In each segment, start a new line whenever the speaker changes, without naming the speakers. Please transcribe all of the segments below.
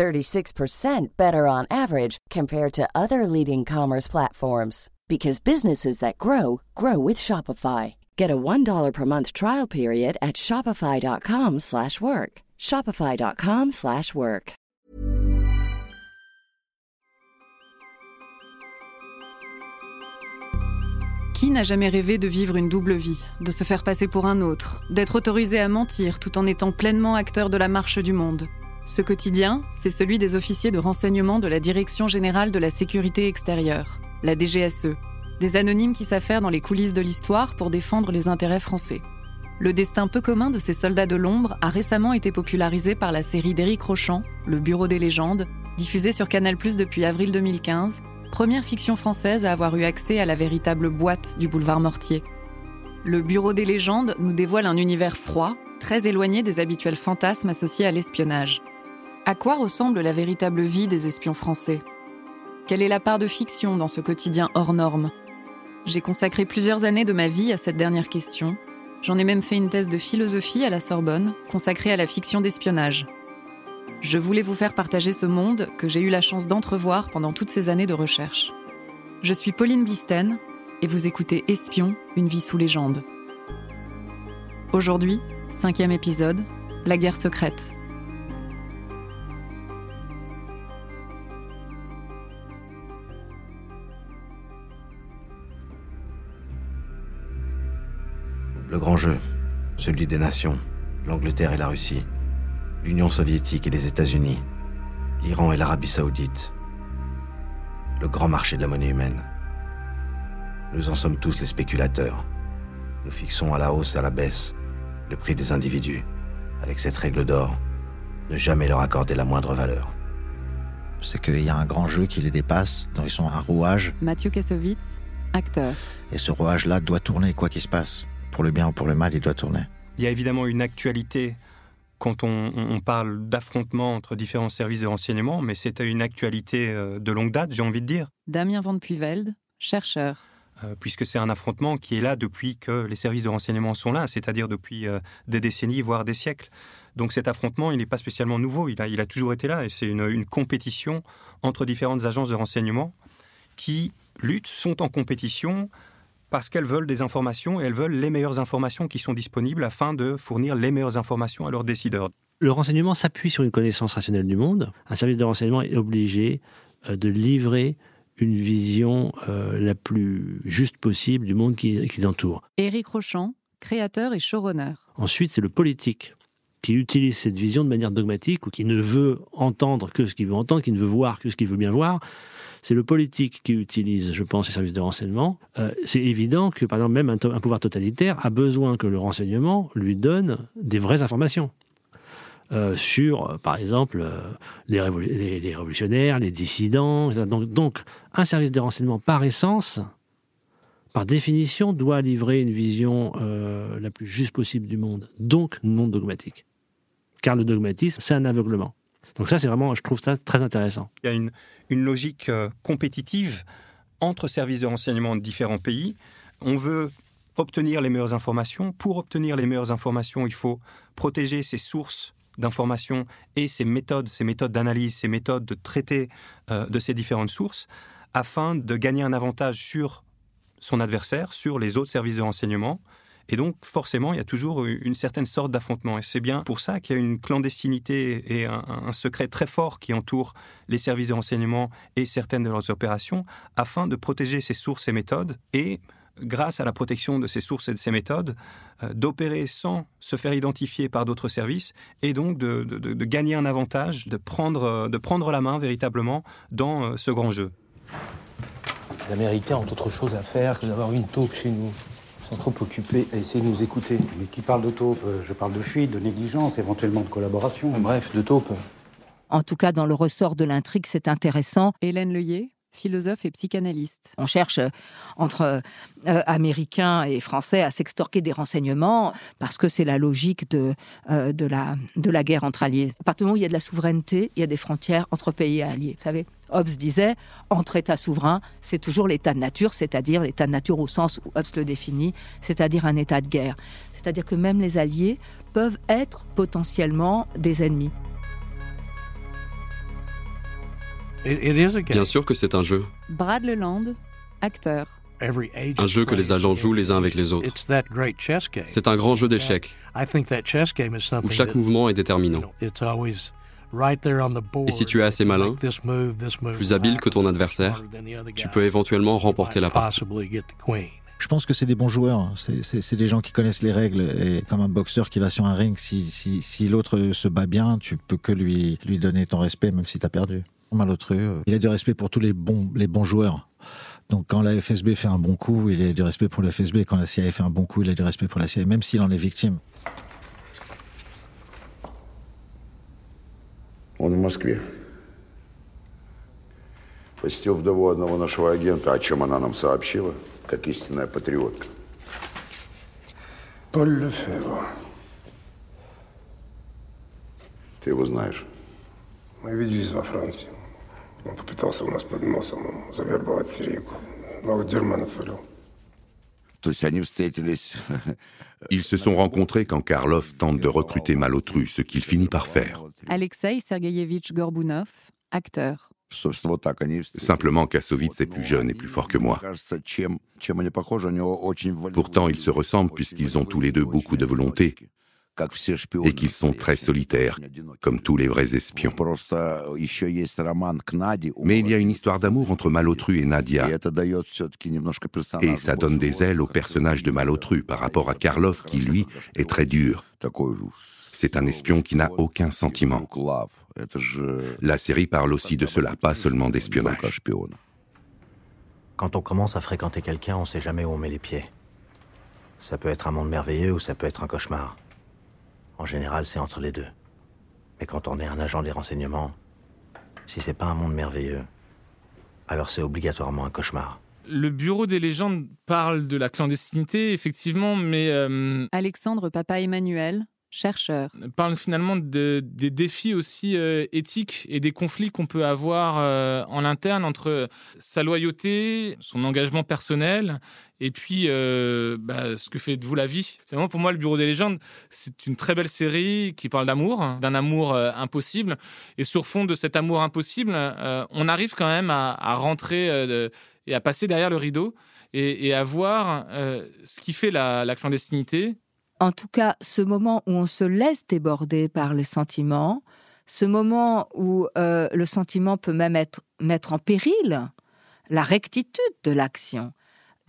36% better on average compared to other leading commerce platforms because businesses that grow grow with Shopify. Get a $1 per month trial period at shopify.com/work. shopify.com/work.
Qui n'a jamais rêvé de vivre une double vie, de se faire passer pour un autre, d'être autorisé à mentir tout en étant pleinement acteur de la marche du monde? Ce quotidien, c'est celui des officiers de renseignement de la Direction générale de la sécurité extérieure, la DGSE, des anonymes qui s'affairent dans les coulisses de l'histoire pour défendre les intérêts français. Le destin peu commun de ces soldats de l'ombre a récemment été popularisé par la série d'Éric Rochant, Le Bureau des légendes, diffusée sur Canal+ depuis avril 2015, première fiction française à avoir eu accès à la véritable boîte du boulevard Mortier. Le Bureau des légendes nous dévoile un univers froid, très éloigné des habituels fantasmes associés à l'espionnage. À quoi ressemble la véritable vie des espions français? Quelle est la part de fiction dans ce quotidien hors norme? J'ai consacré plusieurs années de ma vie à cette dernière question. J'en ai même fait une thèse de philosophie à la Sorbonne, consacrée à la fiction d'espionnage. Je voulais vous faire partager ce monde que j'ai eu la chance d'entrevoir pendant toutes ces années de recherche. Je suis Pauline Blisten et vous écoutez Espion, une vie sous légende. Aujourd'hui, cinquième épisode, La guerre secrète.
Le grand jeu, celui des nations, l'Angleterre et la Russie, l'Union soviétique et les États-Unis, l'Iran et l'Arabie saoudite, le grand marché de la monnaie humaine. Nous en sommes tous les spéculateurs. Nous fixons à la hausse et à la baisse le prix des individus, avec cette règle d'or, ne jamais leur accorder la moindre valeur.
C'est qu'il y a un grand jeu qui les dépasse, dont ils sont un rouage,
Mathieu Kassovitz, acteur.
et ce rouage-là doit tourner quoi qu'il se passe. Pour le bien ou pour le mal, il doit tourner.
Il y a évidemment une actualité quand on, on parle d'affrontement entre différents services de renseignement, mais c'est une actualité euh, de longue date, j'ai envie de dire,
Damien Van Puyvelde, chercheur.
euh, puisque c'est un affrontement qui est là depuis que les services de renseignement sont là, c'est-à-dire depuis euh, des décennies, voire des siècles. Donc cet affrontement, il n'est pas spécialement nouveau, il a, il a toujours été là, et c'est une, une compétition entre différentes agences de renseignement qui luttent, sont en compétition parce qu'elles veulent des informations et elles veulent les meilleures informations qui sont disponibles afin de fournir les meilleures informations à leurs décideurs.
Le renseignement s'appuie sur une connaissance rationnelle du monde. Un service de renseignement est obligé euh, de livrer une vision euh, la plus juste possible du monde qui, qui les entoure.
Éric Rochant, créateur et showrunner.
Ensuite, c'est le politique qui utilise cette vision de manière dogmatique ou qui ne veut entendre que ce qu'il veut entendre, qui ne veut voir que ce qu'il veut bien voir. C'est le politique qui utilise, je pense, les services de renseignement. Euh, c'est évident que, par exemple, même un, pouvoir totalitaire a besoin que le renseignement lui donne des vraies informations. Euh, sur, par exemple, euh, les, révolu- les- les révolutionnaires, les dissidents. Donc, un service de renseignement, par essence, par définition, doit livrer une vision la plus juste possible du monde, donc non dogmatique. Car le dogmatisme, c'est un aveuglement. Donc ça, c'est vraiment, je trouve ça très intéressant.
Il y a une, logique euh, compétitive entre services de renseignement de différents pays. On veut obtenir les meilleures informations. Pour obtenir les meilleures informations, il faut protéger ses sources d'informations et ses méthodes, ses méthodes d'analyse, ses méthodes de traiter euh, de ces différentes sources, afin de gagner un avantage sur son adversaire, sur les autres services de renseignement. Et donc, forcément, il y a toujours une certaine sorte d'affrontement. Et c'est bien pour ça qu'il y a une clandestinité et un, secret très fort qui entoure les services de renseignement et certaines de leurs opérations, afin de protéger ces sources et méthodes et, grâce à la protection de ces sources et de ces méthodes, euh, d'opérer sans se faire identifier par d'autres services et donc de, gagner un avantage, de prendre, de prendre la main véritablement dans euh, ce grand jeu.
Les Américains ont autre chose à faire que d'avoir une taupe chez nous. Trop occupés à essayer de nous écouter.
Mais qui parle de taupe Euh, Je parle de fuite, de négligence, éventuellement de collaboration.
Bref, de taupe.
En tout cas, dans le ressort de l'intrigue, c'est intéressant.
Hélène Leuillet, philosophe et psychanalyste.
On cherche euh, entre euh, Américains et Français à s'extorquer des renseignements parce que c'est la logique de, euh, de, la, de la guerre entre alliés. À partir du moment où il y a de la souveraineté, il y a des frontières entre pays alliés. Vous savez, Hobbes disait, entre États souverains, c'est toujours l'état de nature, c'est-à-dire l'état de nature au sens où Hobbes le définit, c'est-à-dire un état de guerre. C'est-à-dire que même les alliés peuvent être potentiellement des ennemis.
Bien sûr que c'est un jeu.
Brad Leland, acteur.
Un jeu que les agents jouent les uns avec les autres. C'est un grand jeu d'échecs, où chaque mouvement est déterminant. Et si tu es assez malin, plus habile que ton adversaire, tu peux éventuellement remporter la partie.
Je pense que c'est des bons joueurs. C'est des gens qui connaissent les règles. Et comme un boxeur qui va sur un ring, si, si, si l'autre se bat bien, tu peux que lui, lui donner ton respect, même si tu as perdu Malotru, euh, il a du respect pour tous les bons, les bons joueurs. Donc quand la FSB fait un bon coup, il a du respect pour la FSB. Quand la CIA fait un bon coup, il a du respect pour la CIA, même s'il en est victime.
Он в Москве. Посетил вдову одного нашего агента, о чем она нам сообщила, как истинная патриотка.
Поль Лефевр.
Ты его знаешь?
Мы виделись во Франции. Он попытался у нас под носом завербовать сирийку. Но вот дерьма натворил.
То есть они встретились...
Ils se sont rencontrés quand Karlov tente de recruter Malotru, ce qu'il finit par faire.
Alexei Sergeyevitch Gorbunov, acteur.
Simplement Kassovitz est plus jeune et plus fort que moi. Pourtant, ils se ressemblent puisqu'ils ont tous les deux beaucoup de volonté et qu'ils sont très solitaires, comme tous les vrais espions. Mais il y a une histoire d'amour entre Malotru et Nadia, et ça donne des ailes au personnage de Malotru par rapport à Karlov qui, lui, est très dur. C'est un espion qui n'a aucun sentiment. La série parle aussi de cela, pas seulement d'espionnage.
Quand on commence à fréquenter quelqu'un, on sait jamais où on met les pieds. Ça peut être un monde merveilleux ou ça peut être un cauchemar. En général, c'est entre les deux. Mais quand on est un agent des renseignements, si c'est pas un monde merveilleux, alors c'est obligatoirement un cauchemar.
Le bureau des légendes parle de la clandestinité, effectivement, mais... euh,
Alexandre Papa Emmanuel, chercheur.
parle finalement de- des défis aussi euh, éthiques et des conflits qu'on peut avoir euh, en interne entre sa loyauté, son engagement personnel et puis euh, bah, ce que fait de vous la vie. Finalement, pour moi, le Bureau des légendes, c'est une très belle série qui parle d'amour, d'un amour impossible. Et sur fond de cet amour impossible, on arrive quand même à, rentrer et à passer derrière le rideau et, à voir ce qui fait la clandestinité,
En tout cas, ce moment où on se laisse déborder par les sentiments, ce moment où euh, le sentiment peut même mettre en péril la rectitude de l'action.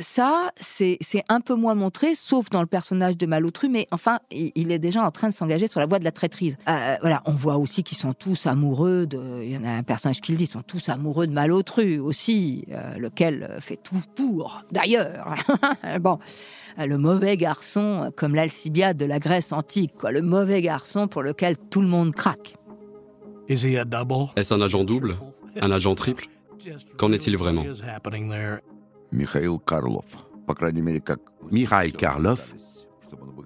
Ça, c'est un peu moins montré, sauf dans le personnage de Malotru, mais enfin, il, il est déjà en train de s'engager sur la voie de la traîtrise. Euh, voilà, on voit aussi qu'ils sont tous amoureux de. Il y en a un personnage qui le dit, ils sont tous amoureux de Malotru aussi, euh, lequel fait tout pour. D'ailleurs, bon, euh, le mauvais garçon, comme l'Alcibiade de la Grèce antique, quoi, le mauvais garçon pour lequel tout le monde craque.
Est-ce un agent double? Un agent triple? Qu'en est-il vraiment?
Mikhail Karlov. По крайней мере, как...
Mikhail Karlov,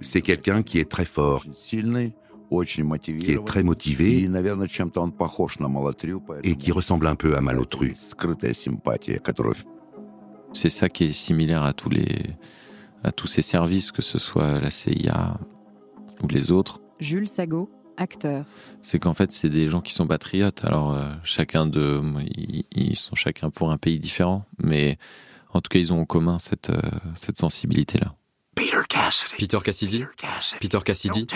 c'est quelqu'un qui est très fort,
Сильный, очень
qui
мотивированный.
est très motivé
И, наверное, чем-то он похож на Малатрю,
et qui ressemble un peu à Malotru.
скрытая симпатия, которую
C'est ça qui est similaire à tous les à tous ces services, que ce soit la CIA ou les autres.
Jules Sago, acteur.
C'est qu'en fait, c'est des gens qui sont patriotes. Alors, euh, chacun de, ils, ils sont chacun pour un pays différent, mais en tout cas, ils ont en commun cette euh, cette sensibilité-là.
Peter Cassidy Peter Cassidy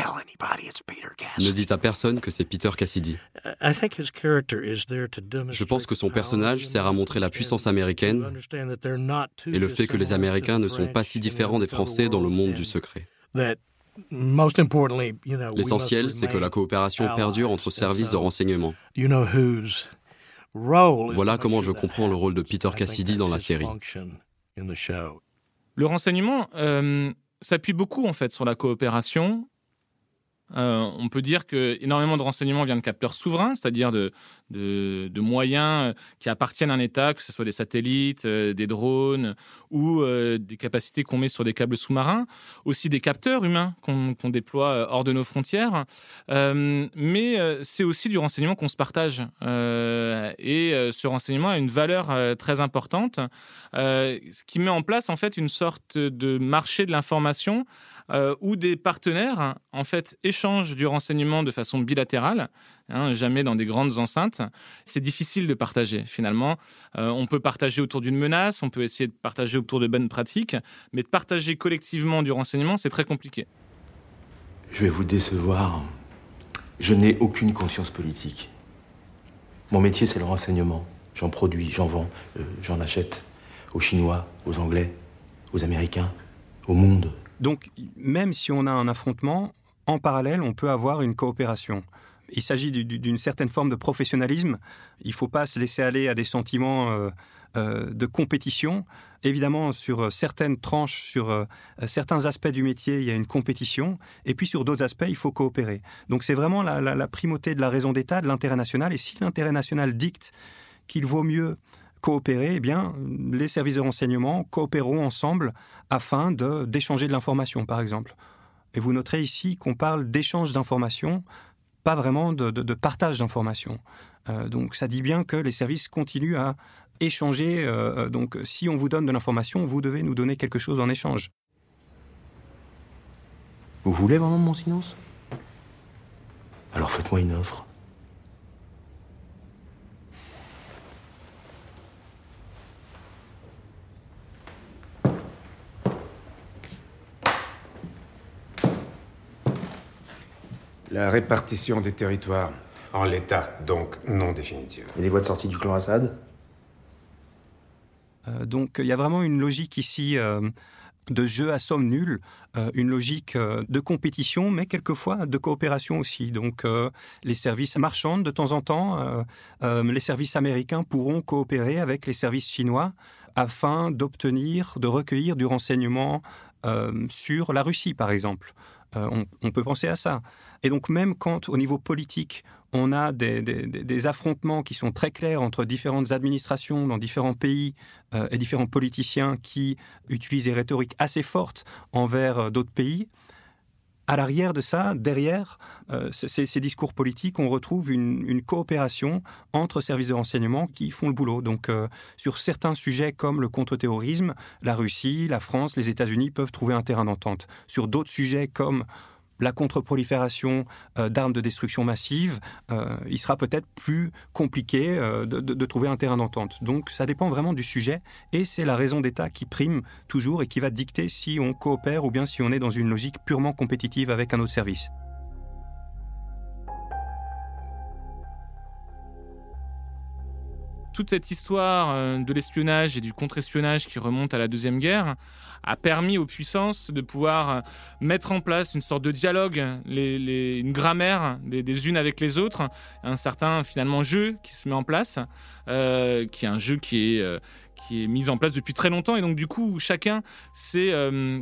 Ne dites à personne que c'est Peter Cassidy. Je pense que son personnage sert à montrer la puissance américaine et le fait que les Américains ne sont pas si différents des Français dans le monde du secret. L'essentiel, c'est que la coopération perdure entre services de renseignement. Voilà comment je comprends le rôle de Peter Cassidy dans la série.
Le renseignement euh, s'appuie beaucoup en fait sur la coopération Euh, on peut dire que énormément de renseignements viennent de capteurs souverains, c'est-à-dire de, moyens qui appartiennent à un État, que ce soit des satellites, euh, des drones ou euh, des capacités qu'on met sur des câbles sous-marins, aussi des capteurs humains qu'on déploie hors de nos frontières. mais c'est aussi du renseignement qu'on se partage. et ce renseignement a une valeur très importante, ce qui met en place en fait une sorte de marché de l'information euh, où des partenaires en fait échangent du renseignement de façon bilatérale, hein, jamais dans des grandes enceintes. C'est difficile de partager finalement. Euh, on peut partager autour d'une menace, on peut essayer de partager autour de bonnes pratiques, mais de partager collectivement du renseignement, c'est très compliqué.
Je vais vous décevoir. Je n'ai aucune conscience politique. Mon métier, c'est le renseignement. J'en produis, j'en vends, euh, j'en achète aux Chinois, aux Anglais, aux Américains, au monde.
Donc, même si on a un affrontement, en parallèle, on peut avoir une coopération. Il s'agit d'une certaine forme de professionnalisme. Il ne faut pas se laisser aller à des sentiments euh, euh, de compétition. Évidemment, sur certaines tranches, sur euh, certains aspects du métier, il y a une compétition. Et puis sur d'autres aspects, il faut coopérer. Donc c'est vraiment la primauté de la raison d'État, de l'intérêt national. Et si l'intérêt national dicte qu'il vaut mieux coopérer, eh bien, les services de renseignement coopéreront ensemble afin d'échanger de, l'information, par exemple. Et vous noterez ici qu'on parle d'échange d'informations, pas vraiment de, partage d'informations. Euh, donc ça dit bien que les services continuent à échanger. Euh, euh, donc si on vous donne de l'information, vous devez nous donner quelque chose en échange.
Vous voulez vraiment mon silence? Alors faites-moi une offre.
La répartition des territoires en l'état, donc non définitive.
Et les voies de sortie du clan Assad?
Euh, Donc il y a vraiment une logique ici euh, de jeu à somme nulle, euh, une logique de compétition, mais quelquefois de coopération aussi. Donc les services marchandent de temps en temps, les services américains pourront coopérer avec les services chinois afin d'obtenir, de recueillir du renseignement sur la Russie, par exemple. On, on peut penser à ça. Et donc même quand au niveau politique, on a des, affrontements qui sont très clairs entre différentes administrations dans différents pays euh, et différents politiciens qui utilisent des rhétoriques assez fortes envers euh, d'autres pays, à l'arrière de ça, derrière euh, ces, discours politiques, on retrouve une, coopération entre services de renseignement qui font le boulot. Donc, sur certains sujets comme le contre-terrorisme, la Russie, la France, les États-Unis peuvent trouver un terrain d'entente. Sur d'autres sujets comme la contre-prolifération euh, d'armes de destruction massive, euh, il sera peut-être plus compliqué euh, de, trouver un terrain d'entente. Donc ça dépend vraiment du sujet et c'est la raison d'État qui prime toujours et qui va dicter si on coopère ou bien si on est dans une logique purement compétitive avec un autre service.
Toute cette histoire de l'espionnage et du contre-espionnage qui remonte à la Deuxième Guerre a permis aux puissances de pouvoir euh, mettre en place une sorte de dialogue, une grammaire des, unes avec les autres, un certain finalement jeu qui se met en place, euh, qui est un jeu qui est, euh, qui est mis en place depuis très longtemps. Et donc du coup chacun sait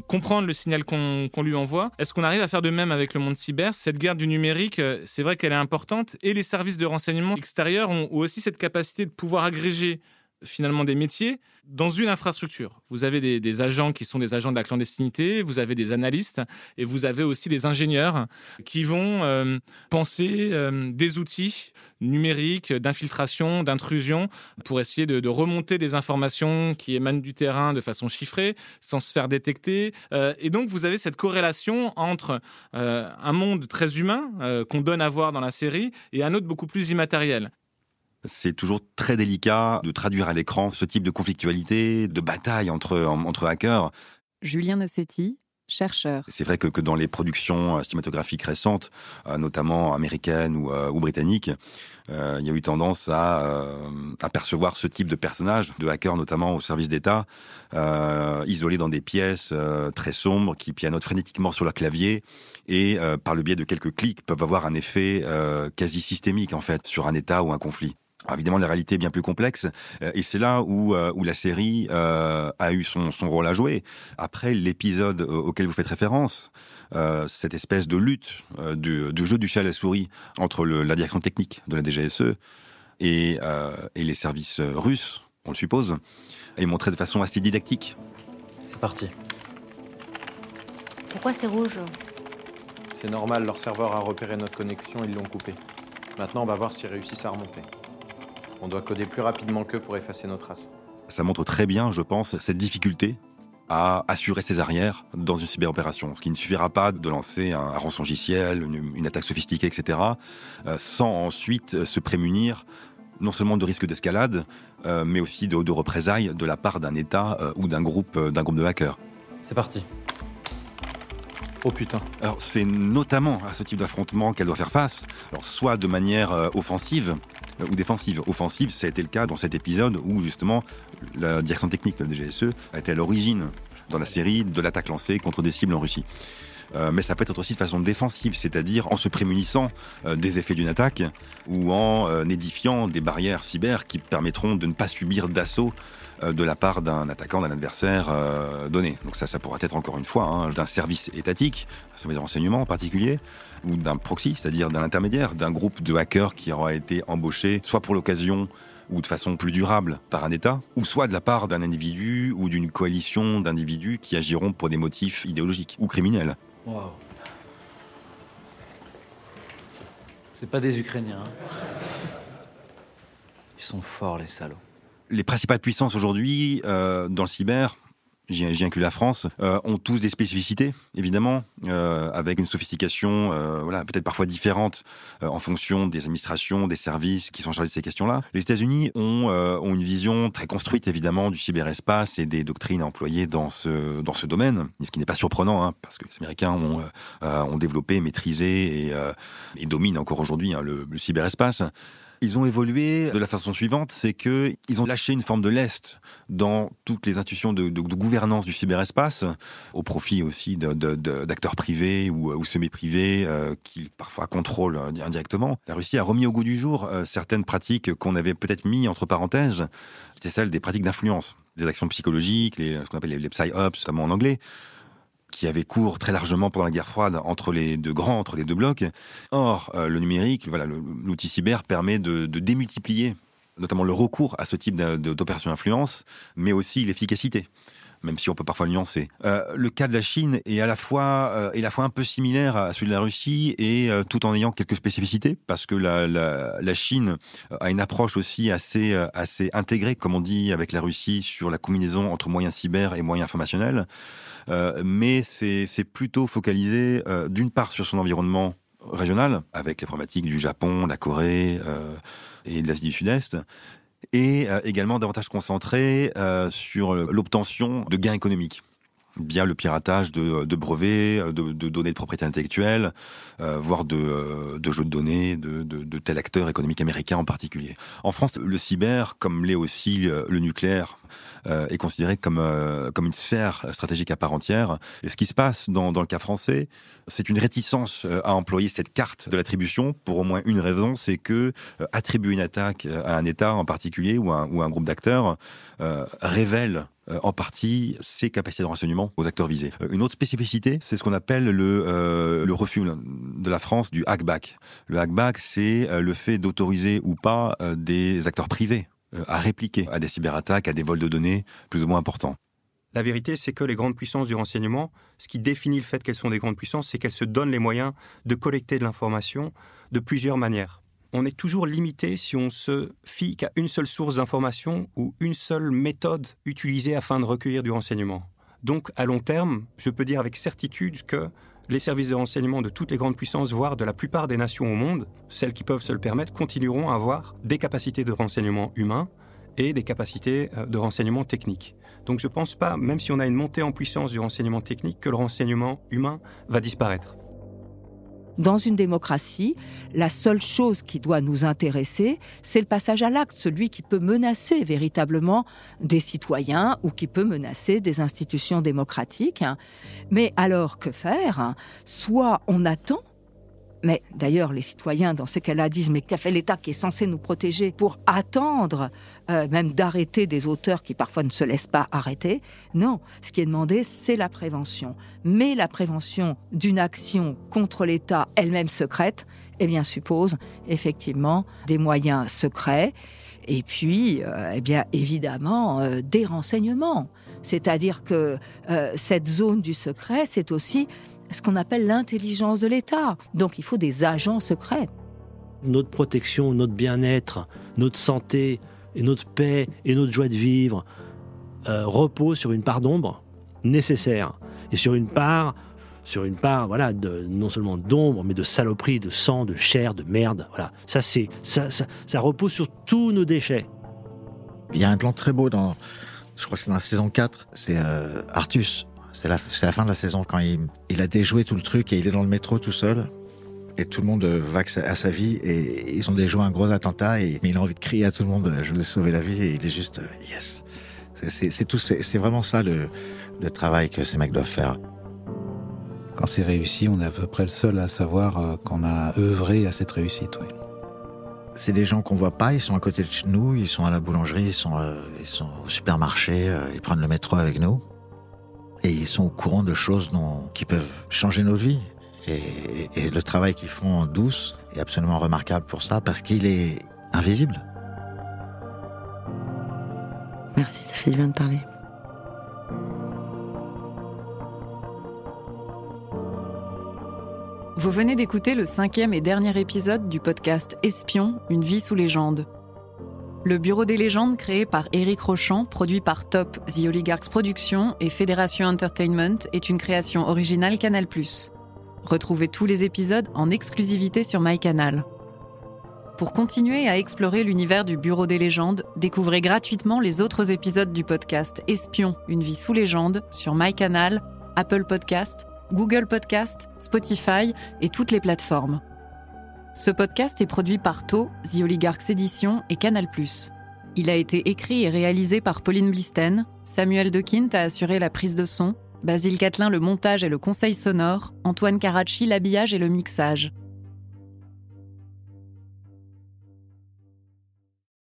comprendre le signal qu'on lui envoie. Est-ce qu'on arrive à faire de même avec le monde cyber? Cette guerre du numérique, c'est vrai qu'elle est importante. Et les services de renseignement extérieurs ont aussi cette capacité de pouvoir agréger finalement des métiers dans une infrastructure. Vous avez des, agents qui sont des agents de la clandestinité, vous avez des analystes et vous avez aussi des ingénieurs qui vont euh, penser euh, des outils numériques d'infiltration, d'intrusion pour essayer de, remonter des informations qui émanent du terrain de façon chiffrée sans se faire détecter. Euh, et donc vous avez cette corrélation entre un monde très humain qu'on donne à voir dans la série et un autre beaucoup plus immatériel
c'est toujours très délicat de traduire à l'écran ce type de conflictualité, de bataille entre, entre hackers.
Julien Nossetti, chercheur.
C'est vrai que, que, dans les productions euh, cinématographiques récentes, euh, notamment américaines ou, euh, ou britanniques, il y a eu tendance à apercevoir ce type de personnage, de hackers notamment au service d'État, isolés dans des pièces très sombres, qui pianotent frénétiquement sur leur clavier et par le biais de quelques clics peuvent avoir un effet quasi systémique en fait sur un État ou un conflit. Évidemment, la réalité est bien plus complexe, et c'est là où, où la série a eu son, son rôle à jouer. Après l'épisode auquel vous faites référence, cette espèce de lutte du, du, jeu du chat à la souris entre le, la direction technique de la DGSE et, et les services russes, on le suppose, est montrée de façon assez didactique.
C'est parti.
Pourquoi c'est rouge?
C'est normal, leur serveur a repéré notre connexion, ils l'ont coupé. Maintenant, on va voir s'ils réussissent à remonter. On doit coder plus rapidement qu'eux pour effacer nos traces.
Ça montre très bien, je pense, cette difficulté à assurer ses arrières dans une cyberopération. Ce qui ne suffira pas de lancer un, rançongiciel, une, une attaque sophistiquée, etc., euh, sans ensuite se prémunir non seulement de risques d'escalade, euh, mais aussi de, de, représailles de la part d'un État euh, ou d'un groupe, d'un groupe de hackers.
C'est parti. Oh putain.
Alors c'est notamment à ce type d'affrontement qu'elle doit faire face, alors soit de manière euh, offensive euh, ou défensive. Offensive, ça a été le cas dans cet épisode où justement la direction technique de la DGSE a été à l'origine dans la série de l'attaque lancée contre des cibles en Russie. Euh, mais ça peut être aussi de façon défensive, c'est-à-dire en se prémunissant euh, des effets d'une attaque ou en euh, édifiant des barrières cyber qui permettront de ne pas subir d'assaut de la part d'un attaquant, d'un adversaire donné. Donc ça, ça pourra être encore une fois hein, d'un service étatique, un service de renseignement en particulier, ou d'un proxy, c'est-à-dire d'un intermédiaire, d'un groupe de hackers qui aura été embauché, soit pour l'occasion ou de façon plus durable par un État, ou soit de la part d'un individu ou d'une coalition d'individus qui agiront pour des motifs idéologiques ou criminels. Wow.
C'est pas des Ukrainiens. Hein. Ils sont forts, les salauds.
Les principales puissances aujourd'hui euh, dans le cyber, j'y inclus la France, euh, ont tous des spécificités, évidemment, euh, avec une sophistication, euh, voilà, peut-être parfois différente euh, en fonction des administrations, des services qui sont chargés de ces questions-là. Les États-Unis ont, euh, ont une vision très construite, évidemment, du cyberespace et des doctrines employées dans ce dans ce domaine, ce qui n'est pas surprenant, hein, parce que les Américains ont, euh, ont développé, maîtrisé et, et dominent encore aujourd'hui hein, le, le cyberespace. Ils ont évolué de la façon suivante, c'est que ils ont lâché une forme de lest dans toutes les institutions de, gouvernance du cyberespace, au profit aussi d'acteurs privés ou, ou semi-privés euh, qui parfois contrôlent indirectement. La Russie a remis au goût du jour euh, certaines pratiques qu'on avait peut-être mis entre parenthèses, c'était celles des pratiques d'influence, des actions psychologiques, les, ce qu'on appelle les, les psy-ops, notamment en anglais qui avait cours très largement pendant la guerre froide entre les deux grands, entre les deux blocs. Or, euh, le numérique, l'outil cyber permet de, de, démultiplier notamment le recours à ce type d'opération influence, mais aussi l'efficacité même si on peut parfois nuancer. Euh, le cas de la Chine est à la fois euh, est à la fois un peu similaire à celui de la Russie et euh, tout en ayant quelques spécificités parce que la, la, Chine a une approche aussi assez assez intégrée, comme on dit avec la Russie, sur la combinaison entre moyens cyber et moyens informationnels. Mais c'est plutôt focalisé d'une part sur son environnement régional, avec les problématiques du Japon, la Corée et de l'Asie du Sud-Est, et également davantage concentré sur l'obtention de gains économiques via le piratage de, brevets, de, de, données de propriété intellectuelle, euh, voire de, de, jeux de données de, de, tel acteur économique américain en particulier. En France, le cyber, comme l'est aussi le nucléaire, euh, est considéré comme euh, comme une sphère stratégique à part entière. Et ce qui se passe dans, le cas français, c'est une réticence euh, à employer cette carte de l'attribution pour au moins une raison, c'est que euh, attribuer une attaque à un État en particulier ou un, ou un groupe d'acteurs euh, révèle en partie ses capacités de renseignement aux acteurs visés. Une autre spécificité, c'est ce qu'on appelle le, euh, le refus de la France du hackback. Le hackback, c'est le fait d'autoriser ou pas des acteurs privés euh, à répliquer à des cyberattaques, à des vols de données plus ou moins importants.
La vérité, c'est que les grandes puissances du renseignement, ce qui définit le fait qu'elles sont des grandes puissances, c'est qu'elles se donnent les moyens de collecter de l'information de plusieurs manières. On est toujours limité si on se fie qu'à une seule source d'information ou une seule méthode utilisée afin de recueillir du renseignement. Donc, à long terme, je peux dire avec certitude que les services de renseignement de toutes les grandes puissances, voire de la plupart des nations au monde, celles qui peuvent se le permettre, continueront à avoir des capacités de renseignement humain et des capacités euh, de renseignement technique. Donc je ne pense pas, même si on a une montée en puissance du renseignement technique, que le renseignement humain va disparaître.
Dans une démocratie, la seule chose qui doit nous intéresser, c'est le passage à l'acte, celui qui peut menacer véritablement des citoyens ou qui peut menacer des institutions démocratiques. Mais alors, que faire? Soit on attend Mais d'ailleurs, les citoyens, dans ces cas-là, disent Mais qu'a fait l'État qui est censé nous protéger pour attendre euh, même d'arrêter des auteurs qui parfois ne se laissent pas arrêter? Non, ce qui est demandé, c'est la prévention. Mais la prévention d'une action contre l'État elle-même secrète, eh bien, suppose effectivement des moyens secrets et puis, euh, eh bien, évidemment, euh, des renseignements. C'est-à-dire que cette zone du secret, c'est aussi ce qu'on appelle l'intelligence de l'État. Donc il faut des agents secrets.
Notre protection, notre bien-être, notre santé, et notre paix et notre joie de vivre euh, reposent sur une part d'ombre nécessaire et sur une part sur une part voilà de, non seulement d'ombre mais de saloperie de sang de chair de merde voilà ça c'est ça, ça, repose sur tous nos déchets
il y a un plan très beau dans je crois que c'est dans la saison 4 c'est euh, Artus c'est la, la, fin de la saison quand il, il, a déjoué tout le truc et il est dans le métro tout seul. Et tout le monde va à sa vie et ils ont déjoué un gros attentat et il a envie de crier à tout le monde je vous ai sauvé la vie et il est juste yes. C'est tout, c'est vraiment ça le, le travail que ces mecs doivent faire.
Quand c'est réussi, on est à peu près le seul à savoir euh, qu'on a œuvré à cette réussite. Oui.
C'est des gens qu'on voit pas, ils sont à côté de nous, ils sont à la boulangerie, ils sont, euh, ils sont au supermarché, euh, ils prennent le métro avec nous et ils sont au courant de choses qui peuvent changer nos vies. Et, et le travail qu'ils font en douce est absolument remarquable pour ça, parce qu'il est invisible.
Merci, ça fait du bien de parler.
Vous venez d'écouter le cinquième et dernier épisode du podcast Espion, une vie sous légende. Le Bureau des légendes, créé par Éric Rochant, produit par Top, The Oligarchs Productions et Fédération Entertainment, est une création originale Canal+. Retrouvez tous les épisodes en exclusivité sur MyCanal. Pour continuer à explorer l'univers du Bureau des légendes, découvrez gratuitement les autres épisodes du podcast Espion, une vie sous légende sur MyCanal, Apple Podcast, Google Podcast, Spotify et toutes les plateformes. Ce podcast est produit par To, The Oligarchs Édition et Canal+. Il a été écrit et réalisé par Pauline Blisten, Samuel Dequint a assuré la prise de son, Basile Catlin le montage et le conseil sonore, Antoine Caracci l'habillage et le mixage.